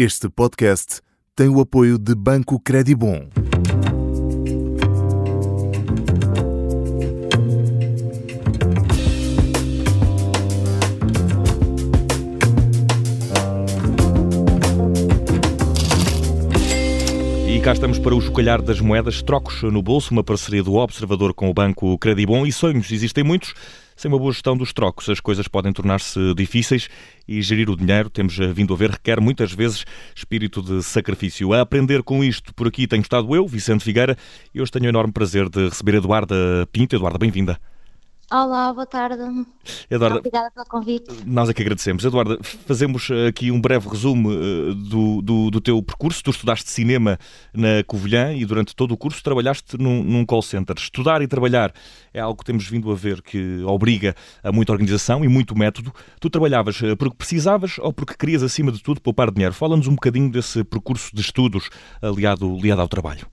Este podcast tem o apoio de Banco Credibon. E cá estamos para o chocalhar das moedas, trocos no bolso, uma parceria do Observador com o Banco Credibon e sonhos, existem muitos. Sem uma boa gestão dos trocos, as coisas podem tornar-se difíceis e gerir o dinheiro, temos vindo a ver, requer muitas vezes espírito de sacrifício. A aprender com isto, por aqui tenho estado eu, Vicente Figueira, e hoje tenho o enorme prazer de receber Eduarda Pinto. Eduarda, bem-vinda. Olá, boa tarde. Eduarda, Obrigada pelo convite. Nós é que agradecemos. Eduarda, fazemos aqui um breve resumo uh, do, do, do, teu percurso. Tu estudaste cinema na Covilhã e durante todo o curso trabalhaste num, num, call center. Estudar e trabalhar é algo que temos vindo a ver que obriga a muita organização e muito método. Tu trabalhavas uh, porque precisavas ou porque querias, acima de tudo, poupar dinheiro? Fala-nos um bocadinho desse percurso de estudos aliado, aliado ao trabalho.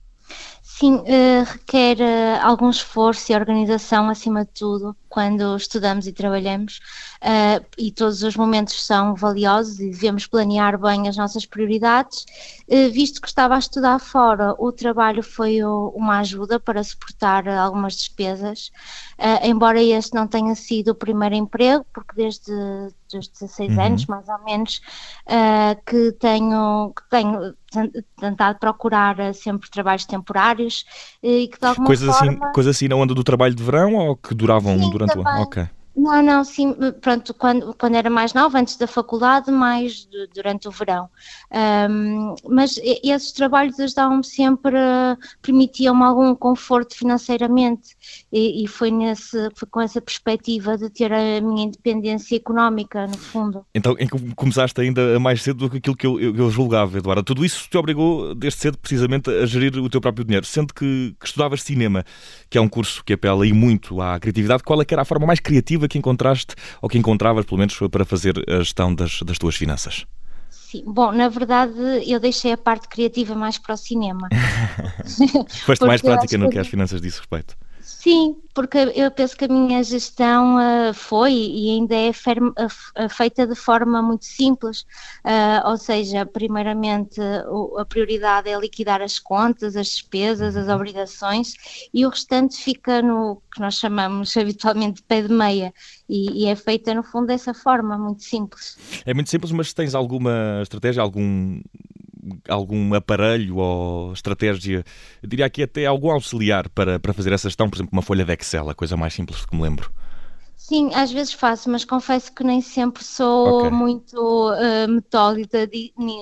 Sim, uh, requer uh, algum esforço e organização acima de tudo quando estudamos e trabalhamos uh, e todos os momentos são valiosos e devemos planear bem as nossas prioridades. visto que estava a estudar fora, o trabalho foi o, uma ajuda para suportar algumas despesas, embora este não tenha sido o primeiro emprego, porque desde os 16 uhum. anos, mais ou menos, que tenho, que tenho tentado procurar sempre trabalhos temporários e que de alguma coisa forma... Assim, coisa assim na onda do trabalho de verão ou que duravam Sim, durante também. o ano? Ok. Não, não, sim, pronto, quando, quando era mais nova, antes da faculdade, mais de, durante o verão. Um, mas esses trabalhos ajudavam-me sempre, permitiam-me algum conforto financeiramente e, e, foi, nesse, foi com essa perspectiva de ter a minha independência económica, no fundo. Então, começaste ainda mais cedo do que aquilo que eu, eu, julgava, Eduardo. Tudo isso te obrigou, desde cedo, precisamente, a gerir o teu próprio dinheiro. Sendo que, que estudavas cinema, que é um curso que apela aí muito à criatividade, qual é que era a forma mais criativa que encontraste, ou que encontravas, pelo menos, para fazer a gestão das, das tuas finanças? Sim, bom, na verdade eu deixei a parte criativa mais para o cinema. Foste mais prática no que às finanças diz respeito. Sim, porque eu penso que a minha gestão uh, foi e ainda é ferma, uh, feita de forma muito simples, uh, ou seja, primeiramente a prioridade é liquidar as contas, as despesas, as obrigações e o restante fica no que nós chamamos habitualmente de pé de meia. E, e é feita no fundo dessa forma, muito simples. É muito simples, mas tens alguma estratégia, algum algum aparelho ou estratégia, eu diria aqui até algum auxiliar para, para fazer essa gestão, por exemplo, uma folha de Excel, a coisa mais simples que me lembro. Sim, às vezes faço, mas confesso que nem sempre sou okay. muito uh, metódica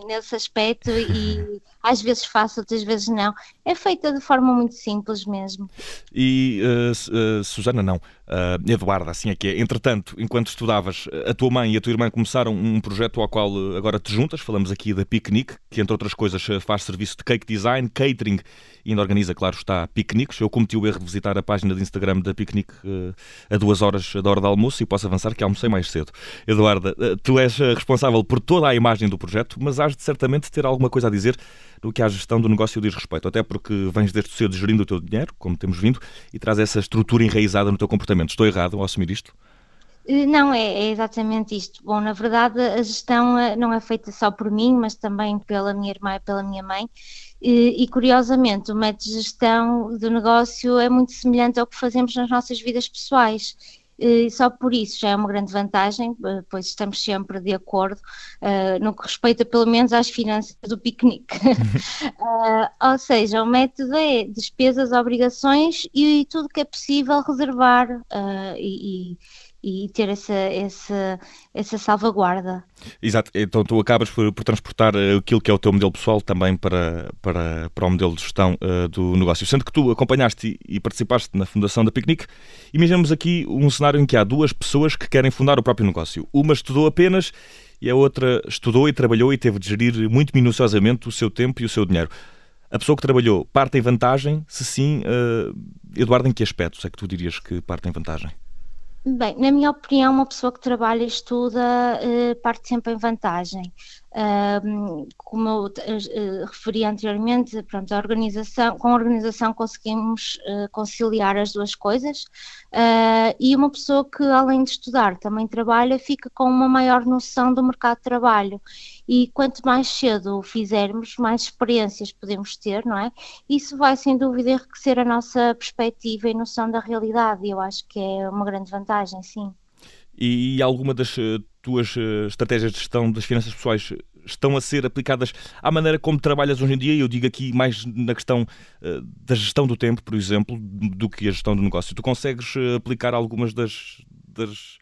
nesse aspecto e às vezes faço, outras vezes não. É feita de forma muito simples mesmo. E uh, uh, Susana, não, uh, Eduarda, assim é que é. Entretanto, enquanto estudavas, a tua mãe e a tua irmã começaram um projeto ao qual agora te juntas. Falamos aqui da Picnic, que entre outras coisas faz serviço de cake design, catering e ainda organiza, claro, está piqueniques. Eu cometi o erro de visitar a página de Instagram da Picnic a duas horas da hora de almoço e posso avançar que almocei mais cedo. Eduarda, tu és responsável por toda a imagem do projeto, mas has de certamente ter alguma coisa a dizer do que à gestão do negócio diz respeito, até porque vens desde cedo gerindo o teu dinheiro, como temos vindo, e traz essa estrutura enraizada no teu comportamento. Estou errado ao assumir isto? Não, é, é, exatamente isto. Bom, na verdade, a gestão eh, não é feita só por mim, mas também pela minha irmã e pela minha mãe. E, e, curiosamente, o método de gestão do negócio é muito semelhante ao que fazemos nas nossas vidas pessoais. E só por isso já é uma grande vantagem, eh, pois estamos sempre de acordo uh, no que respeita pelo menos às finanças do piquenique. uh, ou seja, o método é despesas, obrigações e tudo que é possível reservar uh, e, e ter essa, essa, essa salvaguarda. Exato, então tu acabas por, por, transportar eh, aquilo que é o teu modelo pessoal também para, para, para o modelo de gestão uh, do negócio. Sendo que tu acompanhaste e, e participaste na fundação da Picnic, imaginemos aqui um cenário em que há duas pessoas que querem fundar o próprio negócio. Uma estudou apenas e a outra estudou e trabalhou e teve de gerir muito minuciosamente o seu tempo e o seu dinheiro. A pessoa que trabalhou parte em vantagem? Se sim, uh, Eduardo, em que aspectos é que tu dirias que parte em vantagem? Bem, na minha opinião, uma pessoa que trabalha e estuda uh, parte sempre em vantagem. Como eu uh, referi anteriormente, pronto, a organização, com a organização conseguimos uh, conciliar as duas coisas uh, e uma pessoa que além de estudar também trabalha fica com uma maior noção do mercado de trabalho e quanto mais cedo fizermos, mais experiências podemos ter, não é? Isso vai sem dúvida enriquecer a nossa perspectiva e noção da realidade e eu acho que é uma grande vantagem, sim. E alguma das tuas uh, estratégias de gestão das finanças pessoais estão a ser aplicadas à maneira como trabalhas hoje em dia? Eu digo aqui mais na questão uh, da gestão do tempo, por exemplo, do que a gestão do negócio. Tu consegues uh, aplicar algumas das, das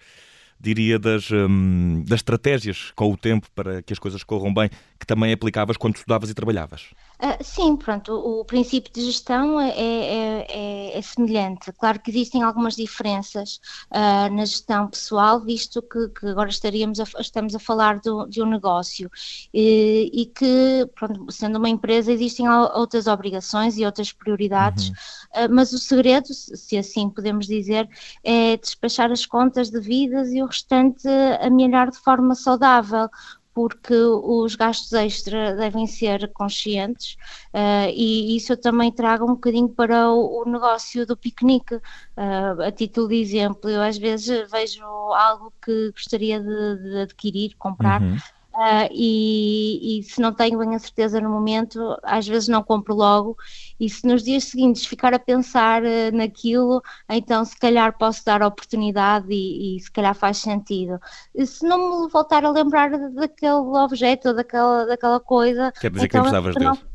diria, das, um, das estratégias com o tempo para que as coisas corram bem, que também aplicavas quando estudavas e trabalhavas? Uh, sim, pronto, o, o, princípio de gestão é, é, é, é, semelhante. Claro que existem algumas diferenças uh, na gestão pessoal, visto que, que agora estaríamos a, estamos a falar do, de um negócio e, e, que, pronto, sendo uma empresa, existem outras obrigações e outras prioridades, uhum. Uh, mas o segredo, se assim podemos dizer, é despachar as contas devidas e o restante amelhar de forma saudável porque os gastos extra devem ser conscientes uh, e isso eu também trago um bocadinho para o, o negócio do piquenique. Uh, a título de exemplo, eu às vezes vejo algo que gostaria de, de adquirir, comprar. Uhum Uh, e, e, se não tenho bem a certeza no momento, às vezes não compro logo, e se nos dias seguintes ficar a pensar uh, naquilo, então se calhar posso dar a oportunidade e, e, se calhar faz sentido. E se não me voltar a lembrar daquele objeto ou daquela, daquela coisa. Quer dizer então, que não precisavas dele.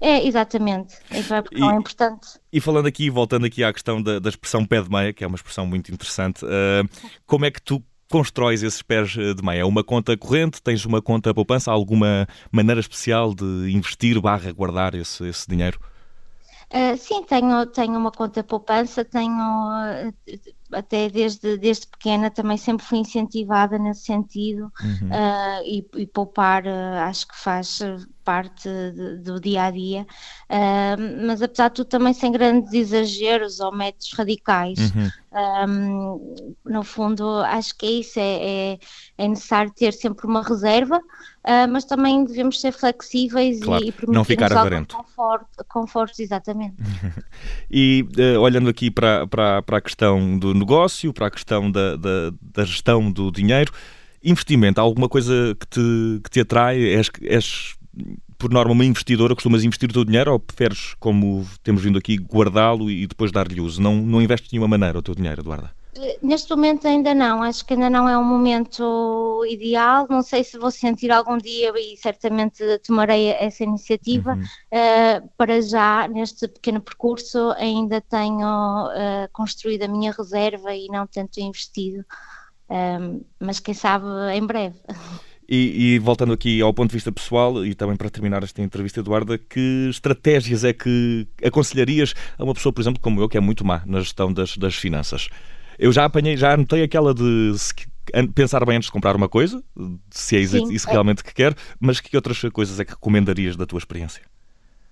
É, exatamente. Então é, e, é importante. E falando aqui, voltando aqui à questão da, da expressão pé de meia, que é uma expressão muito interessante, uh, como é que tu constróis esses pés eh, de meia? É uma conta corrente? Tens uma conta poupança? Há alguma maneira especial de investir barra guardar esse, esse dinheiro? Uh, sim, tenho, tenho uma conta poupança, tenho uh, até desde, desde pequena também sempre fui incentivada nesse sentido uhum. uh, e, e, poupar acho que faz parte de, do dia a dia, mas apesar de tudo também sem grandes exageros ou métodos radicais. Uhum. Um, no fundo, acho que é isso, é, é, é necessário ter sempre uma reserva, uh, mas também devemos ser flexíveis claro, e, e não ficar avarento. Conforto, confortos, exatamente. e uh, olhando aqui para, para, para a questão do negócio, para a questão da, da, da gestão do dinheiro, investimento, há alguma coisa que te, que te atrai? És, és por norma, uma investidora, costumas investir o teu dinheiro ou preferes, como temos vindo aqui, guardá-lo e depois dar-lhe uso? Não, não investes de nenhuma maneira o teu dinheiro, Eduarda? Eh, neste momento ainda não, acho que ainda não é um momento ideal. Não sei se vou sentir algum dia e certamente tomarei essa iniciativa. Uhum. Uh, para já, neste pequeno percurso, ainda tenho uh, construído a minha reserva e não tanto investido. Um, mas quem sabe em breve. E, e, voltando aqui ao ponto de vista pessoal, e também para terminar esta entrevista, Eduarda, que estratégias é que aconselharias a uma pessoa, por exemplo, como eu, que é muito má na gestão das, das finanças? Eu já apanhei, já anotei aquela de pensar bem antes de comprar uma coisa, se é isso, isso realmente que quer, mas que outras coisas é que recomendarias da tua experiência?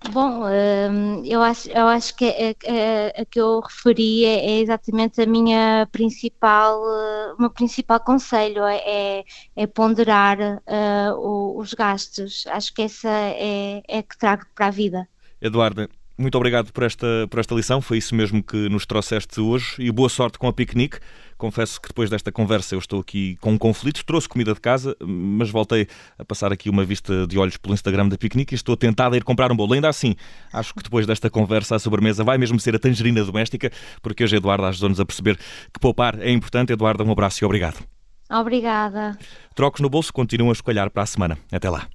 Bom, hum, eu acho, eu acho que a, a, a que eu referi é, é, exatamente a minha principal, o meu principal conselho, é, é, é ponderar uh, os gastos. Acho que essa é, é que trago para a vida. Eduardo, muito obrigado por esta, por esta lição, foi isso mesmo que nos trouxeste hoje e boa sorte com a piquenique. Confesso que depois desta conversa eu estou aqui com um conflito. Trouxe comida de casa, mas voltei a passar aqui uma vista de olhos pelo Instagram da piquenique e estou tentado a ir comprar um bolo. Ainda assim, acho que depois desta conversa a sobremesa vai mesmo ser a tangerina doméstica, porque hoje Eduardo ajudou-nos a perceber que poupar é importante. Eduardo, um abraço e obrigado. Obrigada. Trocos no bolso continuam a escolher para a semana. Até lá.